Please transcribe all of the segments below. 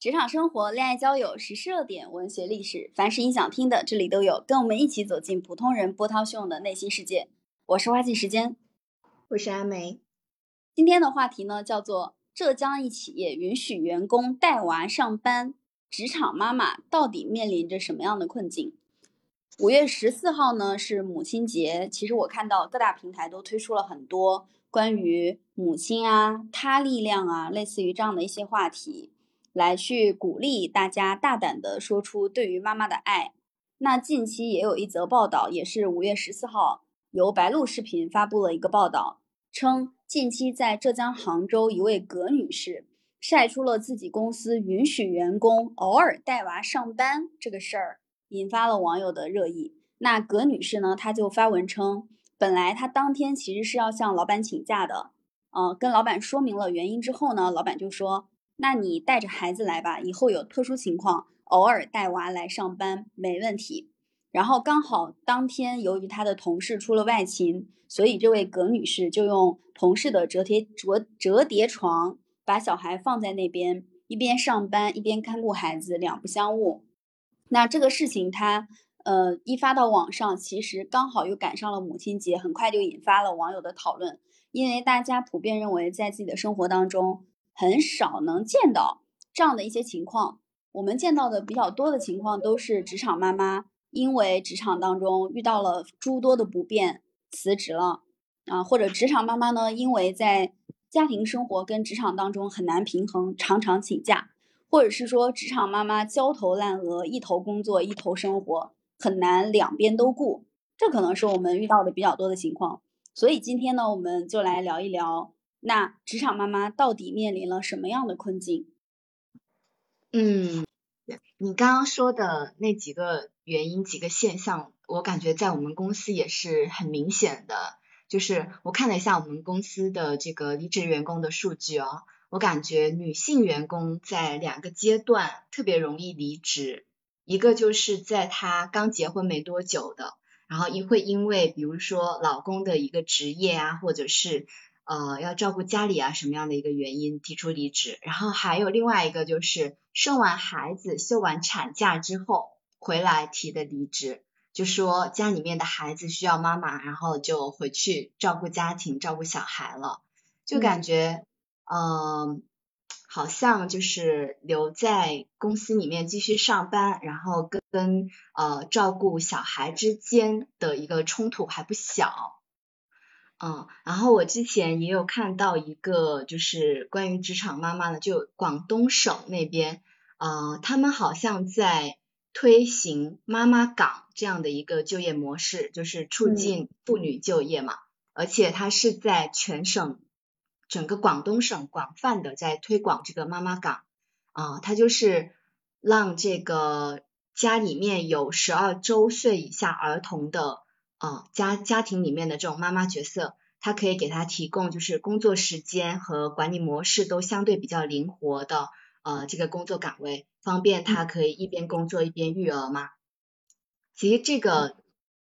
职场生活、恋爱交友、时事热点、文学历史，凡是你想听的，这里都有。跟我们一起走进普通人波涛汹涌的内心世界。我是花季时间，我是阿梅。今天的话题呢，叫做浙江一企业允许员工带娃上班，职场妈妈到底面临着什么样的困境？五月十四号呢是母亲节，其实我看到各大平台都推出了很多关于母亲啊、她力量啊，类似于这样的一些话题。来去鼓励大家大胆的说出对于妈妈的爱。那近期也有一则报道，也是五月十四号，由白鹿视频发布了一个报道，称近期在浙江杭州一位葛女士晒出了自己公司允许员工偶尔带娃上班这个事儿，引发了网友的热议。那葛女士呢，她就发文称，本来她当天其实是要向老板请假的，嗯，跟老板说明了原因之后呢，老板就说。那你带着孩子来吧，以后有特殊情况，偶尔带娃来上班没问题。然后刚好当天由于她的同事出了外勤，所以这位葛女士就用同事的折叠折折叠床把小孩放在那边，一边上班一边看顾孩子，两不相误。那这个事情她呃一发到网上，其实刚好又赶上了母亲节，很快就引发了网友的讨论，因为大家普遍认为在自己的生活当中。很少能见到这样的一些情况，我们见到的比较多的情况都是职场妈妈因为职场当中遇到了诸多的不便辞职了啊，或者职场妈妈呢因为在家庭生活跟职场当中很难平衡，常常请假，或者是说职场妈妈焦头烂额，一头工作一头生活，很难两边都顾，这可能是我们遇到的比较多的情况。所以今天呢，我们就来聊一聊。那职场妈妈到底面临了什么样的困境？嗯，你刚刚说的那几个原因、几个现象，我感觉在我们公司也是很明显的。就是我看了一下我们公司的这个离职员工的数据哦，我感觉女性员工在两个阶段特别容易离职，一个就是在她刚结婚没多久的，然后一会因为比如说老公的一个职业啊，或者是呃，要照顾家里啊，什么样的一个原因提出离职？然后还有另外一个就是生完孩子休完产假之后回来提的离职，就说家里面的孩子需要妈妈，然后就回去照顾家庭、照顾小孩了，就感觉嗯，好像就是留在公司里面继续上班，然后跟跟呃照顾小孩之间的一个冲突还不小。嗯，然后我之前也有看到一个，就是关于职场妈妈的，就广东省那边，呃，他们好像在推行妈妈岗这样的一个就业模式，就是促进妇女就业嘛，而且它是在全省整个广东省广泛的在推广这个妈妈岗，啊，它就是让这个家里面有十二周岁以下儿童的。啊，家家庭里面的这种妈妈角色，她可以给她提供就是工作时间和管理模式都相对比较灵活的呃这个工作岗位，方便她可以一边工作一边育儿嘛。其实这个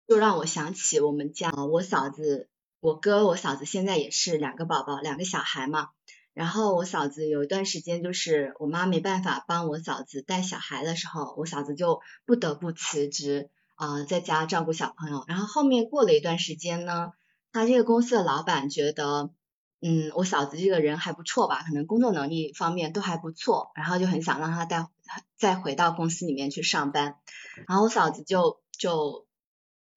就让我想起我们家我嫂子、我哥、我嫂子现在也是两个宝宝，两个小孩嘛。然后我嫂子有一段时间就是我妈没办法帮我嫂子带小孩的时候，我嫂子就不得不辞职。啊，在家照顾小朋友，然后后面过了一段时间呢，他这个公司的老板觉得，嗯，我嫂子这个人还不错吧，可能工作能力方面都还不错，然后就很想让他带再回到公司里面去上班，然后我嫂子就就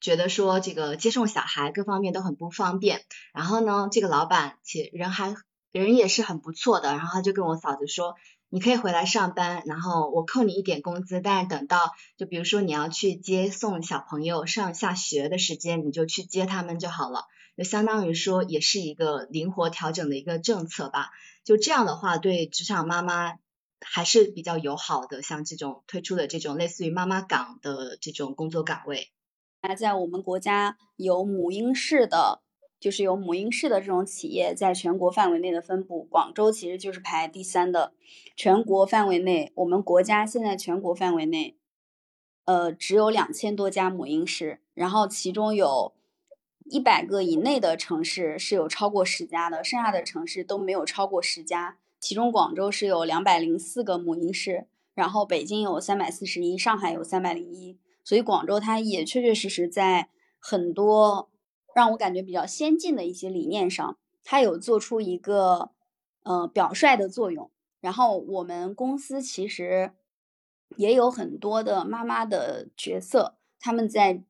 觉得说这个接送小孩各方面都很不方便，然后呢，这个老板其人还人也是很不错的，然后他就跟我嫂子说。你可以回来上班，然后我扣你一点工资，但是等到就比如说你要去接送小朋友上下学的时间，你就去接他们就好了，就相当于说也是一个灵活调整的一个政策吧。就这样的话，对职场妈妈还是比较友好的，像这种推出的这种类似于妈妈岗的这种工作岗位。那在我们国家有母婴室的。就是有母婴室的这种企业，在全国范围内的分布，广州其实就是排第三的。全国范围内，我们国家现在全国范围内，呃，只有两千多家母婴室，然后其中有一百个以内的城市是有超过十家的，剩下的城市都没有超过十家。其中广州是有两百零四个母婴室，然后北京有三百四十一，上海有三百零一，所以广州它也确确实实在很多让我感觉比较先进的一些理念上，它有做出一个呃表率的作用。然后我们公司其实也有很多的妈妈的角色，他们在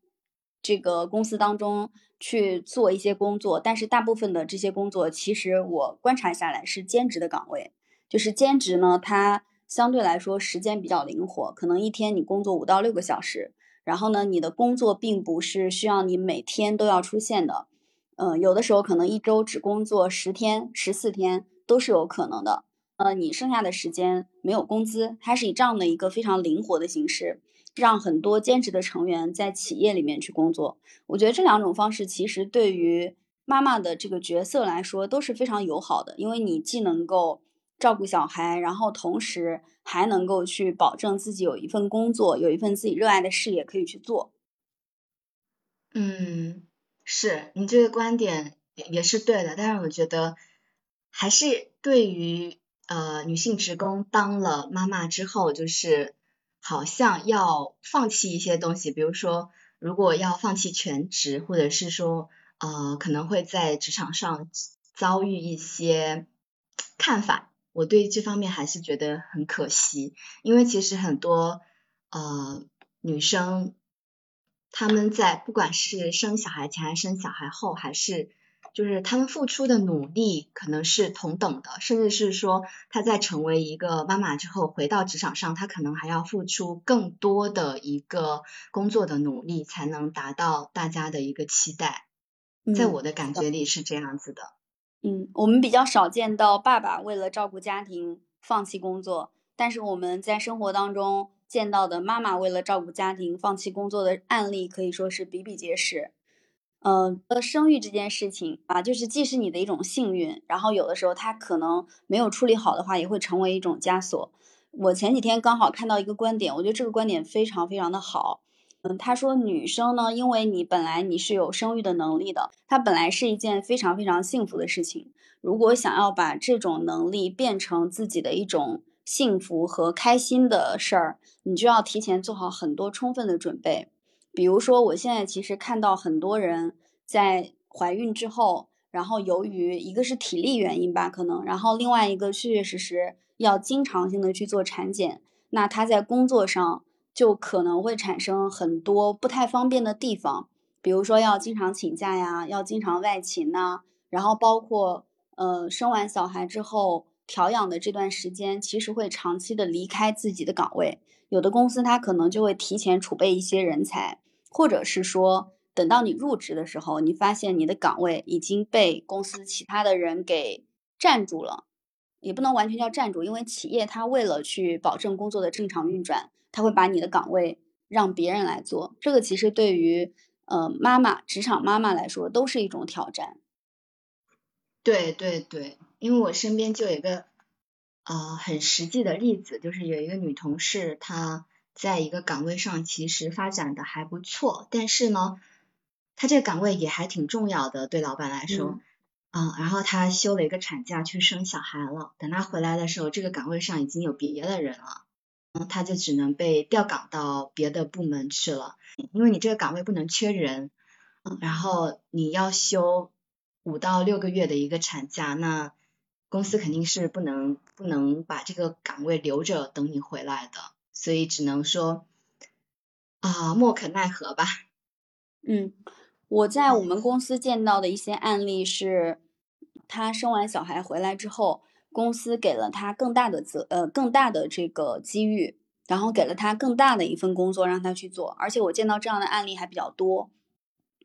这个公司当中去做一些工作，但是大部分的这些工作，其实我观察下来是兼职的岗位。就是兼职呢，它相对来说时间比较灵活，可能一天你工作五到六个小时，然后呢，你的工作并不是需要你每天都要出现的，嗯，有的时候可能一周只工作十天、十四天都是有可能的。呃，你剩下的时间没有工资，它是以这样的一个非常灵活的形式，让很多兼职的成员在企业里面去工作。我觉得这两种方式其实对于妈妈的这个角色来说都是非常友好的，因为你既能够照顾小孩，然后同时还能够去保证自己有一份工作，有一份自己热爱的事业可以去做。嗯，是你这个观点也也是对的，但是我觉得还是对于。呃，女性职工当了妈妈之后，就是好像要放弃一些东西，比如说，如果要放弃全职，或者是说，呃，可能会在职场上遭遇一些看法，我对这方面还是觉得很可惜，因为其实很多呃女生，她们在不管是生小孩前还是生小孩后，还是。就是她们付出的努力可能是同等的，甚至是说她在成为一个妈妈之后回到职场上，她可能还要付出更多的一个工作的努力，才能达到大家的一个期待。在我的感觉里是这样子的。嗯，嗯我们比较少见到爸爸为了照顾家庭放弃工作，但是我们在生活当中见到的妈妈为了照顾家庭放弃工作的案例可以说是比比皆是。嗯，呃，生育这件事情啊，就是既是你的一种幸运，然后有的时候它可能没有处理好的话，也会成为一种枷锁。我前几天刚好看到一个观点，我觉得这个观点非常非常的好。嗯，他说女生呢，因为你本来你是有生育的能力的，它本来是一件非常非常幸福的事情。如果想要把这种能力变成自己的一种幸福和开心的事儿，你就要提前做好很多充分的准备。比如说，我现在其实看到很多人在怀孕之后，然后由于一个是体力原因吧，可能，然后另外一个确确实实要经常性的去做产检，那他在工作上就可能会产生很多不太方便的地方，比如说要经常请假呀，要经常外勤呐，然后包括呃生完小孩之后调养的这段时间，其实会长期的离开自己的岗位，有的公司它可能就会提前储备一些人才。或者是说，等到你入职的时候，你发现你的岗位已经被公司其他的人给占住了，也不能完全叫占住，因为企业它为了去保证工作的正常运转，它会把你的岗位让别人来做。这个其实对于呃妈妈、职场妈妈来说都是一种挑战。对对对，因为我身边就有一个呃很实际的例子，就是有一个女同事，她。在一个岗位上，其实发展的还不错，但是呢，她这个岗位也还挺重要的，对老板来说，嗯，然后她休了一个产假去生小孩了，等她回来的时候，这个岗位上已经有别的人了，嗯，他就只能被调岗到别的部门去了，因为你这个岗位不能缺人，嗯，然后你要休五到六个月的一个产假，那公司肯定是不能不能把这个岗位留着等你回来的。所以只能说啊，莫可奈何吧。嗯，我在我们公司见到的一些案例是，他生完小孩回来之后，公司给了他更大的责呃更大的这个机遇，然后给了他更大的一份工作让他去做。而且我见到这样的案例还比较多。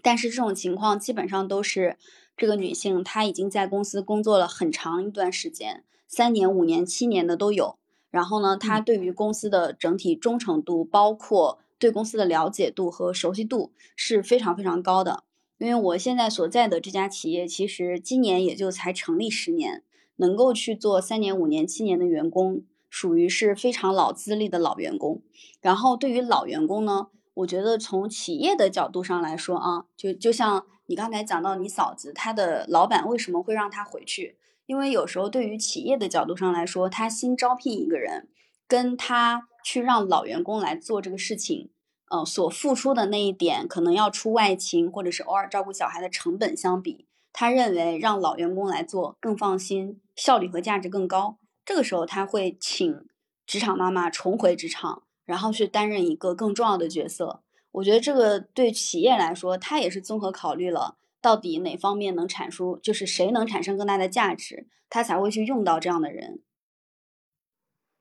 但是这种情况基本上都是这个女性她已经在公司工作了很长一段时间，三年、五年、七年的都有。然后呢，她对于公司的整体忠诚度，包括对公司的了解度和熟悉度是非常非常高的。因为我现在所在的这家企业，其实今年也就才成立十年，能够去做三年、五年、七年的员工，属于是非常老资历的老员工。然后对于老员工呢，我觉得从企业的角度上来说啊，就就像你刚才讲到你嫂子，她的老板为什么会让她回去？因为有时候对于企业的角度上来说，他新招聘一个人，跟他去让老员工来做这个事情，呃，所付出的那一点可能要出外勤或者是偶尔照顾小孩的成本相比，他认为让老员工来做更放心，效率和价值更高。这个时候他会请职场妈妈重回职场，然后去担任一个更重要的角色。我觉得这个对企业来说，他也是综合考虑了。到底哪方面能产出，就是谁能产生更大的价值，他才会去用到这样的人。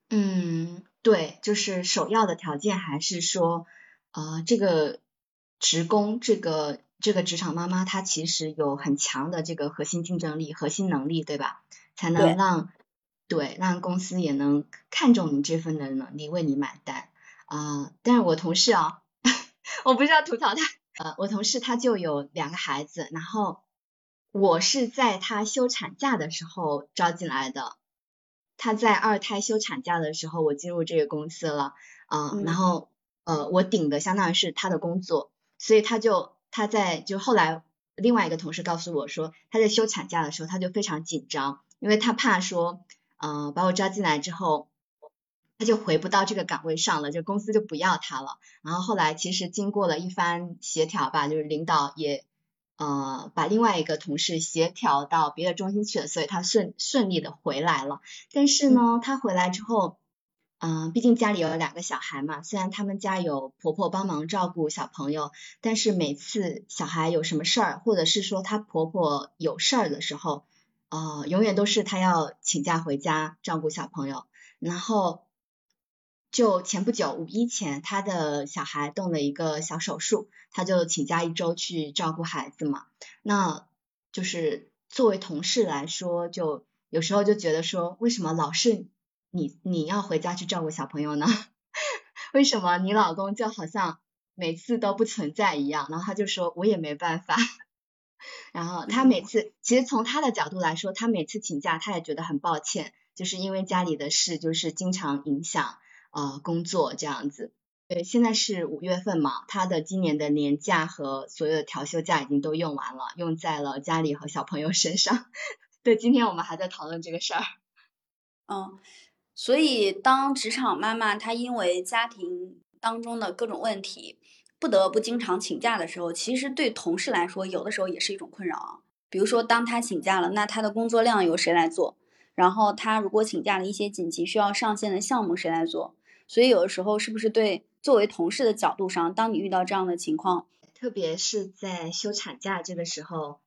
嗯，对，就是首要的条件还是说，呃，这个职工，这个这个职场妈妈，她其实有很强的这个核心竞争力、核心能力，对吧？才能让对让公司也能看重你这份的能力，为你买单啊。但是我同事啊，我不是要吐槽他。呃，我同事他就有两个孩子，然后我是在他休产假的时候招进来的。他在二胎休产假的时候，我进入这个公司了，啊，然后呃，我顶的相当于是他的工作，所以他就他在就后来另外一个同事告诉我说，他在休产假的时候他就非常紧张，因为他怕说，呃，把我招进来之后。他就回不到这个岗位上了，就公司就不要他了。然后后来其实经过了一番协调吧，就是领导也呃把另外一个同事协调到别的中心去了，所以他顺顺利的回来了。但是呢，他回来之后，嗯，毕竟家里有两个小孩嘛，虽然他们家有婆婆帮忙照顾小朋友，但是每次小孩有什么事儿，或者是说她婆婆有事儿的时候，呃，永远都是她要请假回家照顾小朋友，然后。就前不久五一前，他的小孩动了一个小手术，他就请假一周去照顾孩子嘛。那就是作为同事来说，就有时候就觉得说，为什么老是你你要回家去照顾小朋友呢？为什么你老公就好像每次都不存在一样？然后他就说，我也没办法。然后他每次，其实从他的角度来说，他每次请假他也觉得很抱歉，就是因为家里的事就是经常影响。呃，工作这样子，对，现在是五月份嘛，他的今年的年假和所有的调休假已经都用完了，用在了家里和小朋友身上。对，今天我们还在讨论这个事儿。嗯，所以当职场妈妈她因为家庭当中的各种问题，不得不经常请假的时候，其实对同事来说，有的时候也是一种困扰啊。比如说，当她请假了，那她的工作量由谁来做？然后她如果请假了一些紧急需要上线的项目，谁来做？所以有的时候是不是对作为同事的角度上，当你遇到这样的情况，特别是在休产假这个时候，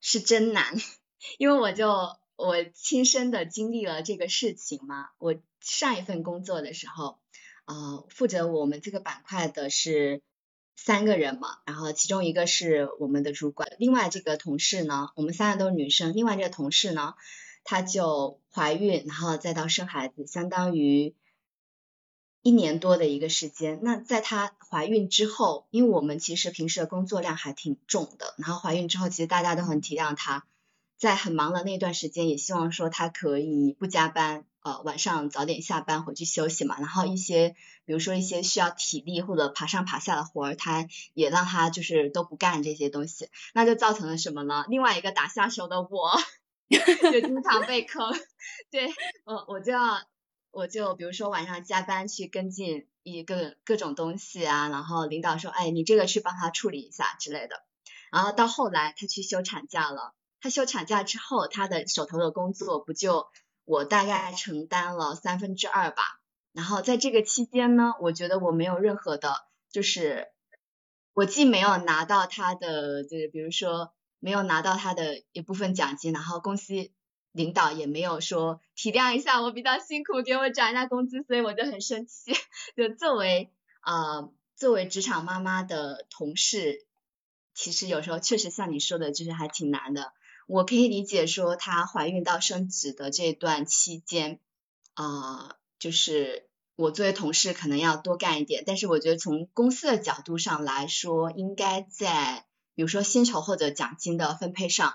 是真难，因为我就我亲身的经历了这个事情嘛。我上一份工作的时候，呃，负责我们这个板块的是三个人嘛，然后其中一个是我们的主管，另外这个同事呢，我们三个都是女生，另外这个同事呢，她就怀孕，然后再到生孩子，相当于。一年多的一个时间，那在她怀孕之后，因为我们其实平时的工作量还挺重的，然后怀孕之后，其实大家都很体谅她，在很忙的那段时间，也希望说他可以不加班，呃，晚上早点下班回去休息嘛。然后一些，比如说一些需要体力或者爬上爬下的活儿，他也让他就是都不干这些东西，那就造成了什么呢？另外一个打下手的我，就经常被坑，对我我就要。我就比如说晚上加班去跟进一个各种东西啊，然后领导说，哎，你这个去帮他处理一下之类的。然后到后来他去休产假了，他休产假之后，他的手头的工作不就我大概承担了三分之二吧。然后在这个期间呢，我觉得我没有任何的，就是我既没有拿到他的，就是比如说没有拿到他的一部分奖金，然后公司。领导也没有说体谅一下我比较辛苦，给我涨一下工资，所以我就很生气。就作为啊，作为职场妈妈的同事，其实有时候确实像你说的，就是还挺难的。我可以理解说她怀孕到生子的这段期间啊，就是我作为同事可能要多干一点，但是我觉得从公司的角度上来说，应该在比如说薪酬或者奖金的分配上。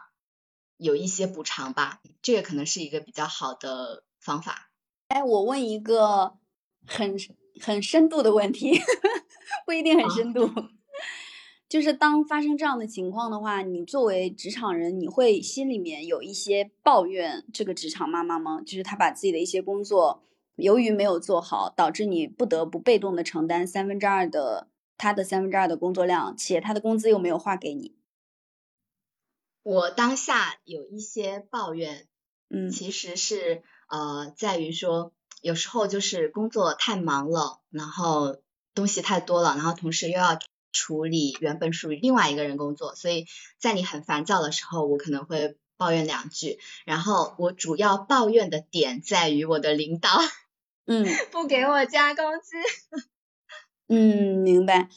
有一些补偿吧，这个可能是一个比较好的方法。哎，我问一个很很深度的问题，不一定很深度，就是当发生这样的情况的话，你作为职场人，你会心里面有一些抱怨这个职场妈妈吗？就是她把自己的一些工作由于没有做好，导致你不得不被动的承担三分之二的她的三分之二的工作量，且她的工资又没有划给你。我当下有一些抱怨，嗯，其实是呃在于说，有时候就是工作太忙了，然后东西太多了，然后同时又要。处理原本属于另外一个人工作，所以在你很烦躁的时候，我可能会抱怨两句。然后我主要抱怨的点在于我的领导，嗯，不给我加工资。嗯，明白。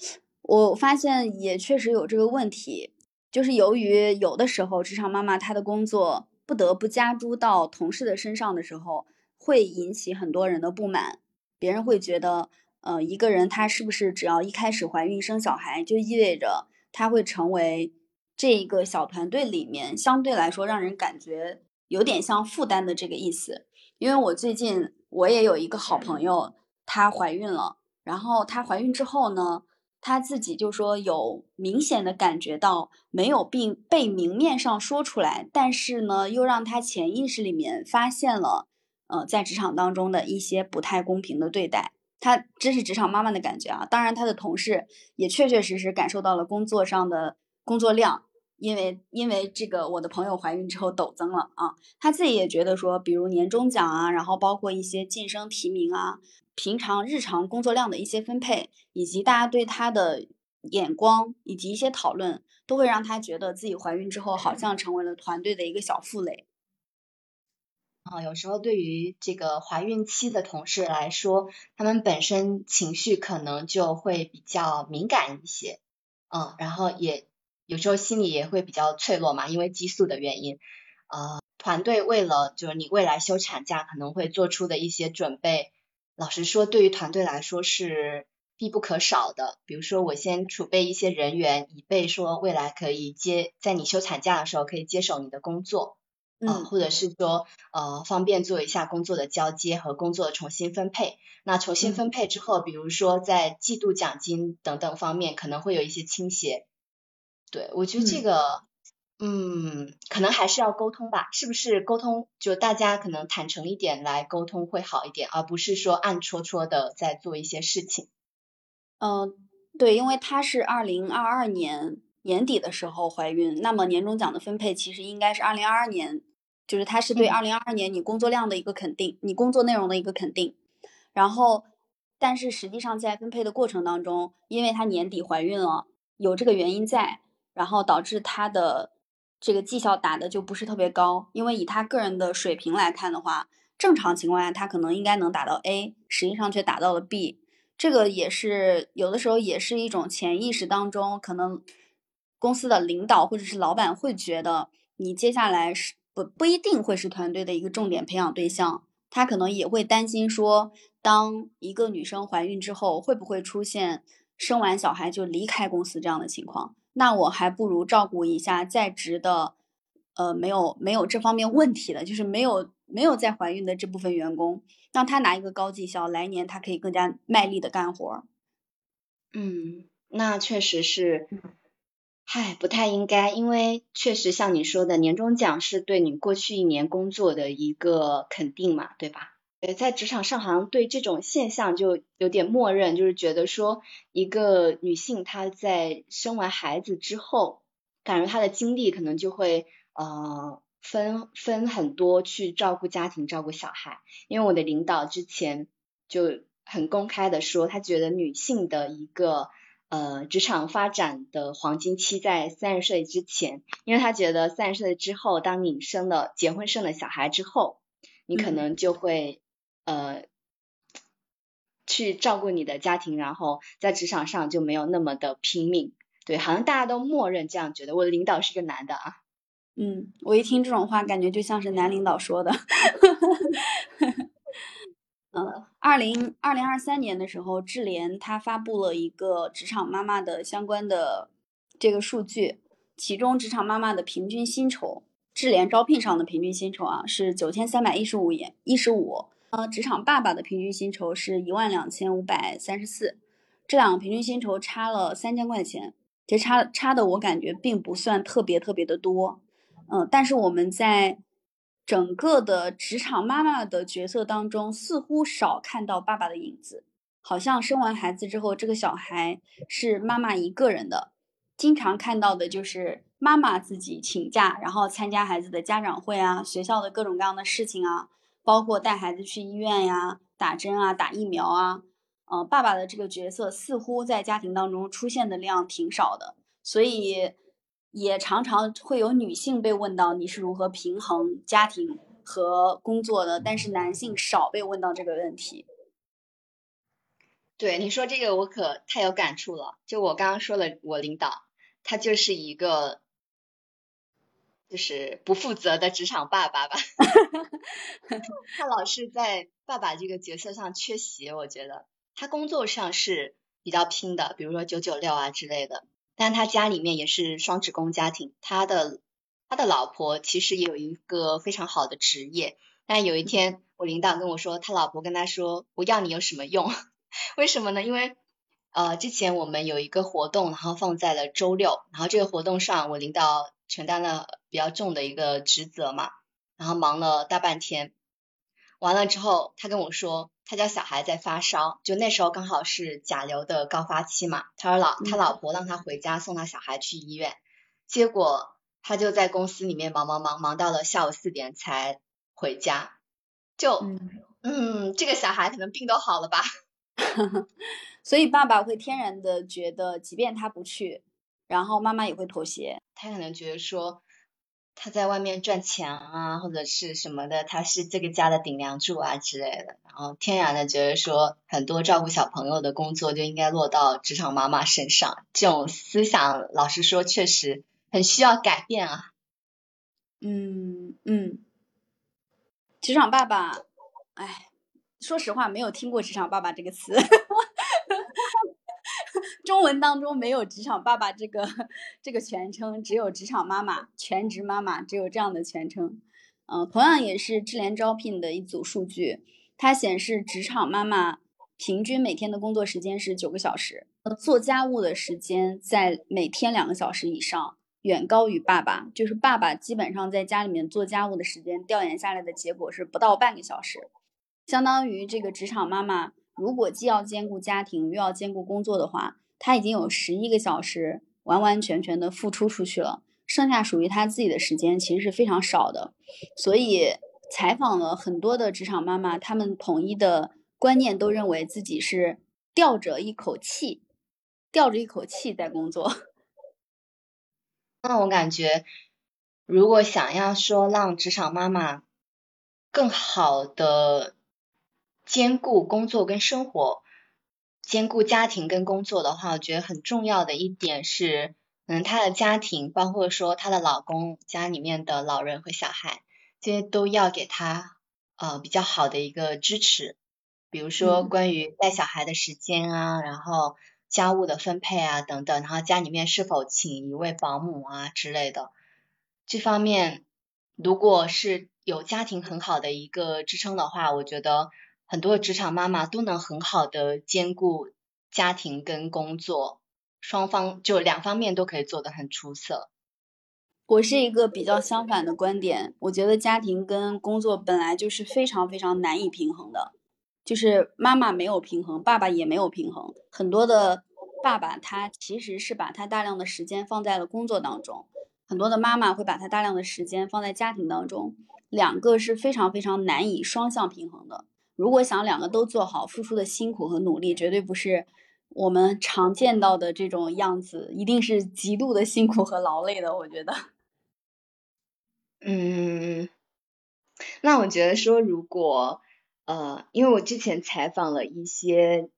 我发现也确实有这个问题，就是由于有的时候职场妈妈她的工作不得不加诸到同事的身上的时候，会引起很多人的不满，别人会觉得。呃，一个人她是不是只要一开始怀孕生小孩，就意味着她会成为这一个小团队里面相对来说让人感觉有点像负担的这个意思？因为我最近我也有一个好朋友，她怀孕了，然后她怀孕之后呢，她自己就说有明显的感觉到没有并被明面上说出来，但是呢，又让她潜意识里面发现了，呃，在职场当中的一些不太公平的对待。他真是职场妈妈的感觉啊，当然他的同事也确确实实感受到了工作上的工作量，因为因为这个我的朋友怀孕之后陡增了啊，他自己也觉得说，比如年终奖啊，然后包括一些晋升提名啊，平常日常工作量的一些分配，以及大家对他的眼光以及一些讨论，都会让他觉得自己怀孕之后好像成为了团队的一个小负累。啊，有时候对于这个怀孕期的同事来说，他们本身情绪可能就会比较敏感一些，嗯，然后也有时候心里也会比较脆弱嘛，因为激素的原因。呃，团队为了就是你未来休产假可能会做出的一些准备，老实说，对于团队来说是必不可少的。比如说，我先储备一些人员，以备说未来可以接在你休产假的时候可以接手你的工作。嗯，或者是说，呃，方便做一下工作的交接和工作的重新分配。那重新分配之后，比如说在季度奖金等等方面，可能会有一些倾斜。对，我觉得这个，嗯，可能还是要沟通吧，是不是？沟通就大家可能坦诚一点来沟通会好一点，而不是说暗戳戳的在做一些事情。嗯，对，因为她是二零二二年。年底的时候怀孕，那么年终奖的分配其实应该是二零二二年，就是它是对二零二二年你工作量的一个肯定，你工作内容的一个肯定。然后，但是实际上在分配的过程当中，因为她年底怀孕了，有这个原因在，然后导致她的这个绩效打的就不是特别高。因为以她个人的水平来看的话，正常情况下她可能应该能打到 A，实际上却打到了 B。这个也是有的时候也是一种潜意识当中可能。公司的领导或者是老板会觉得你接下来是不不一定会是团队的一个重点培养对象，他可能也会担心说，当一个女生怀孕之后，会不会出现生完小孩就离开公司这样的情况？那我还不如照顾一下在职的，呃，没有没有这方面问题的，就是没有没有在怀孕的这部分员工，让他拿一个高绩效，来年他可以更加卖力的干活。嗯，那确实是。嗨，不太应该，因为确实像你说的，年终奖是对你过去一年工作的一个肯定嘛，对吧？呃，在职场上好像对这种现象就有点默认，就是觉得说一个女性她在生完孩子之后，感觉她的精力可能就会呃分分很多去照顾家庭、照顾小孩。因为我的领导之前就很公开的说，他觉得女性的一个。呃，职场发展的黄金期在三十岁之前，因为他觉得三十岁之后，当你生了结婚生了小孩之后，你可能就会呃去照顾你的家庭，然后在职场上就没有那么的拼命。对，好像大家都默认这样觉得。我的领导是个男的啊。嗯，我一听这种话，感觉就像是男领导说的。嗯，二零二零二三年的时候，智联它发布了一个职场妈妈的相关的这个数据，其中职场妈妈的平均薪酬，智联招聘上的平均薪酬啊是九千三百一十五元一十五，呃，职场爸爸的平均薪酬是一万两千五百三十四，这两个平均薪酬差了三千块钱。其实差差的我感觉并不算特别特别的多，嗯，但是我们在整个的职场妈妈的角色当中，似乎少看到爸爸的影子，好像生完孩子之后，这个小孩是妈妈一个人的，经常看到的就是妈妈自己请假，然后参加孩子的家长会啊，学校的各种各样的事情啊，包括带孩子去医院呀、打针啊、打疫苗啊。呃，爸爸的这个角色似乎在家庭当中出现的量挺少的，所以也常常会有女性被问到你是如何平衡家庭和工作的，但是男性少被问到这个问题。对你说这个，我可太有感触了。就我刚刚说了，我领导他就是一个就是不负责的职场爸爸吧，他老是在爸爸这个角色上缺席，我觉得。他工作上是比较拼的，比如说九九六啊之类的，但他家里面也是双职工家庭，他的他的老婆其实也有一个非常好的职业，但有一天我领导跟我说，他老婆跟他说，我要你有什么用？为什么呢？因为呃之前我们有一个活动，然后放在了周六，然后这个活动上我领导承担了比较重的一个职责嘛，然后忙了大半天，完了之后他跟我说。他家小孩在发烧，就那时候刚好是甲流的高发期嘛。他说老他老婆让他回家送他小孩去医院，结果他就在公司里面忙忙忙忙到了下午四点才回家。就嗯，这个小孩可能病都好了吧。所以爸爸会天然的觉得，即便他不去，然后妈妈也会妥协。他可能觉得说。他在外面赚钱啊，或者是什么的，他是这个家的顶梁柱啊之类的，然后天然的觉得说很多照顾小朋友的工作就应该落到职场妈妈身上，这种思想，老实说确实很需要改变啊。嗯嗯，职场爸爸，哎，说实话没有听过职场爸爸这个词。中文当中没有职场爸爸这个这个全称，只有职场妈妈、全职妈妈，只有这样的全称。嗯，同样也是智联招聘的一组数据，它显示职场妈妈平均每天的工作时间是九个小时，做家务的时间在每天两个小时以上，远高于爸爸。就是爸爸基本上在家里面做家务的时间，调研下来的结果是不到半个小时，相当于这个职场妈妈如果既要兼顾家庭又要兼顾工作的话。他已经有十一个小时完完全全的付出出去了，剩下属于他自己的时间其实是非常少的。所以采访了很多的职场妈妈，他们统一的观念都认为自己是吊着一口气，吊着一口气在工作。那我感觉，如果想要说让职场妈妈更好的兼顾工作跟生活。兼顾家庭跟工作的话，我觉得很重要的一点是，嗯，她的家庭，包括说她的老公家里面的老人和小孩，这些都要给她呃比较好的一个支持，比如说关于带小孩的时间啊，然后家务的分配啊等等，然后家里面是否请一位保姆啊之类的，这方面如果是有家庭很好的一个支撑的话，我觉得。很多职场妈妈都能很好的兼顾家庭跟工作，双方就两方面都可以做得很出色。我是一个比较相反的观点，我觉得家庭跟工作本来就是非常非常难以平衡的，就是妈妈没有平衡，爸爸也没有平衡。很多的爸爸他其实是把他大量的时间放在了工作当中，很多的妈妈会把他大量的时间放在家庭当中，两个是非常非常难以双向平衡的。如果想两个都做好，付出的辛苦和努力绝对不是我们常见到的这种样子，一定是极度的辛苦和劳累的。我觉得，嗯，那我觉得说，如果呃，因为我之前采访了一些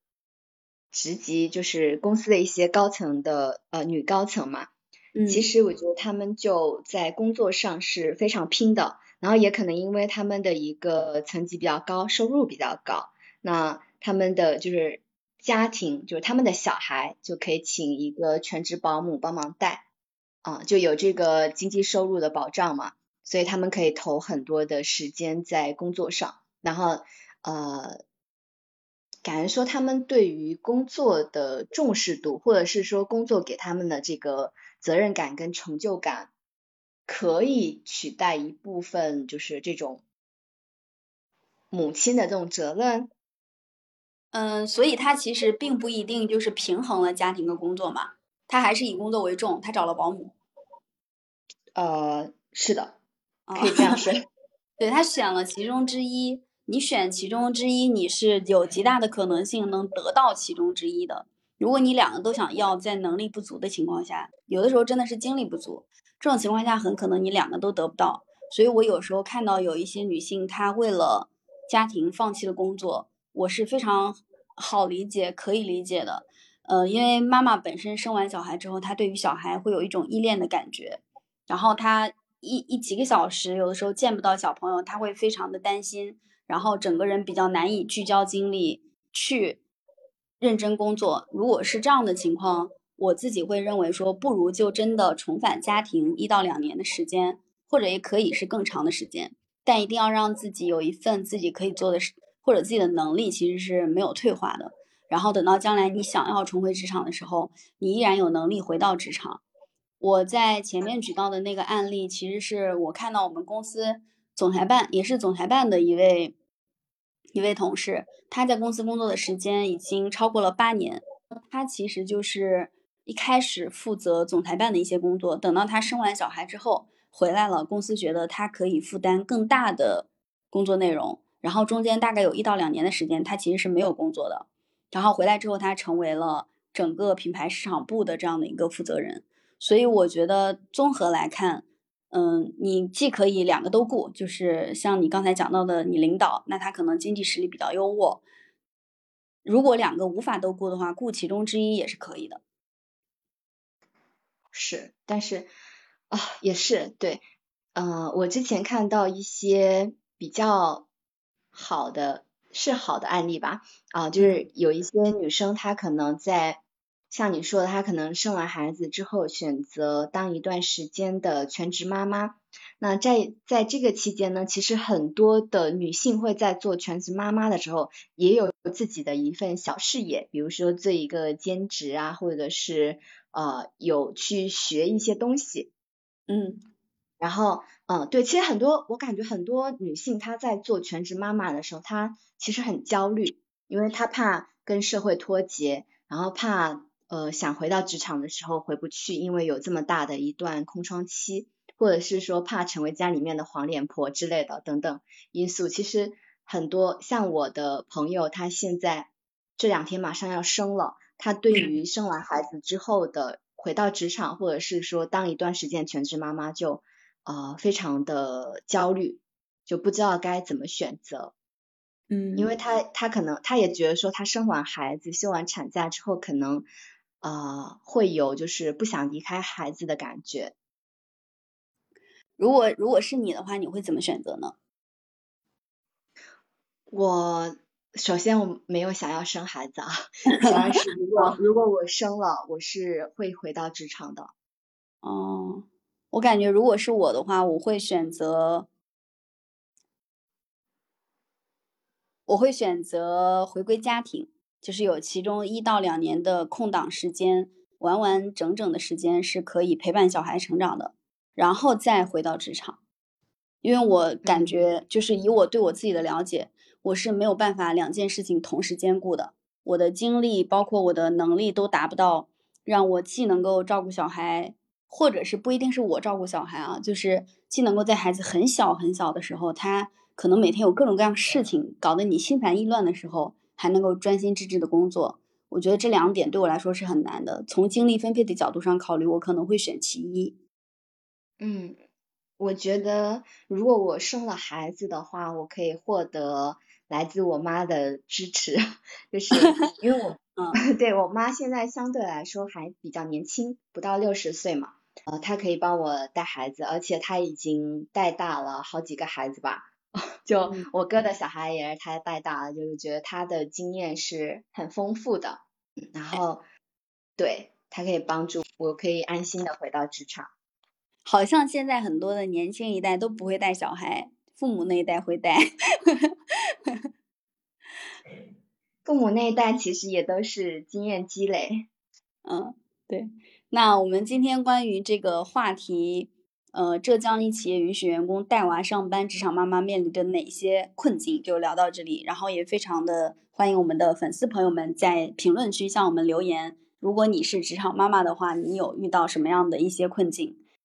职级，就是公司的一些高层的呃女高层嘛，嗯，其实我觉得他们就在工作上是非常拼的。然后也可能因为他们的一个层级比较高，收入比较高，那他们的就是家庭，就是他们的小孩就可以请一个全职保姆帮忙带，啊，就有这个经济收入的保障嘛，所以他们可以投很多的时间在工作上，然后呃感觉说他们对于工作的重视度，或者是说工作给他们的这个责任感跟成就感，可以取代一部分就是这种母亲的这种责任。嗯，所以他其实并不一定就是平衡了家庭跟工作嘛，他还是以工作为重，他找了保姆。呃，是的，可以这样说。对他选了其中之一，你选其中之一，你是有极大的可能性能得到其中之一的。如果你两个都想要，在能力不足的情况下，有的时候真的是精力不足，这种情况下很可能你两个都得不到。所以我有时候看到有一些女性，她为了家庭放弃了工作，我是非常好理解、可以理解的。呃，因为妈妈本身生完小孩之后，她对于小孩会有一种依恋的感觉，然后她。一一几个小时，有的时候见不到小朋友，他会非常的担心，然后整个人比较难以聚焦精力去认真工作。如果是这样的情况，我自己会认为说，不如就真的重返家庭一到两年的时间，或者也可以是更长的时间，但一定要让自己有一份自己可以做的事，或者自己的能力其实是没有退化的。然后等到将来你想要重回职场的时候，你依然有能力回到职场。我在前面举到的那个案例，其实是我看到我们公司总裁办，也是总裁办的一位一位同事，他在公司工作的时间已经超过了八年。他其实就是一开始负责总裁办的一些工作，等到他生完小孩之后回来了，公司觉得他可以负担更大的工作内容，然后中间大概有一到两年的时间，他其实是没有工作的。然后回来之后，他成为了整个品牌市场部的这样的一个负责人。所以我觉得综合来看，嗯，你既可以两个都顾，就是像你刚才讲到的，你领导那他可能经济实力比较优渥。如果两个无法都顾的话，顾其中之一也是可以的。是，但是啊，也是对，嗯，我之前看到一些比较好的是好的案例吧，啊，就是有一些女生她可能在。像你说的，她可能生完孩子之后选择当一段时间的全职妈妈。那在在这个期间呢，其实很多的女性会在做全职妈妈的时候，也有自己的一份小事业，比如说做一个兼职啊，或者是呃有去学一些东西。嗯，然后嗯对，其实很多我感觉很多女性她在做全职妈妈的时候，她其实很焦虑，因为她怕跟社会脱节，然后怕。呃，想回到职场的时候回不去，因为有这么大的一段空窗期，或者是说怕成为家里面的黄脸婆之类的等等因素。其实很多像我的朋友，他现在这两天马上要生了，他对于生完孩子之后的回到职场，或者是说当一段时间全职妈妈，就呃非常的焦虑，就不知道该怎么选择。嗯，因为他他可能他也觉得说，他生完孩子休完产假之后，可能。啊，会有就是不想离开孩子的感觉。如果如果是你的话，你会怎么选择呢？我首先我没有想要生孩子啊，主要是如果如果我生了，我是会回到职场的。哦，我感觉如果是我的话，我会选择，我会选择回归家庭。就是有其中一到两年的空档时间，完完整整的时间是可以陪伴小孩成长的，然后再回到职场。因为我感觉，就是以我对我自己的了解，我是没有办法两件事情同时兼顾的。我的精力包括我的能力都达不到，让我既能够照顾小孩，或者是不一定是我照顾小孩啊，就是既能够在孩子很小很小的时候，他可能每天有各种各样事情搞得你心烦意乱的时候。还能够专心致志的工作，我觉得这两点对我来说是很难的。从精力分配的角度上考虑，我可能会选其一。嗯，我觉得如果我生了孩子的话，我可以获得来自我妈的支持，就是 因为我，嗯，对我妈现在相对来说还比较年轻，不到六十岁嘛，呃，她可以帮我带孩子，而且她已经带大了好几个孩子吧。就我哥的小孩也是他带大的，就是觉得他的经验是很丰富的，然后对他可以帮助我，可以安心的回到职场。好像现在很多的年轻一代都不会带小孩，父母那一代会带。父母那一代其实也都是经验积累。嗯，对。那我们今天关于这个话题，呃，浙江一企业允许员工带娃上班，职场妈妈面临着哪些困境，就聊到这里。然后也非常的欢迎我们的粉丝朋友们在评论区向我们留言。如果你是职场妈妈的话，你有遇到什么样的一些困境？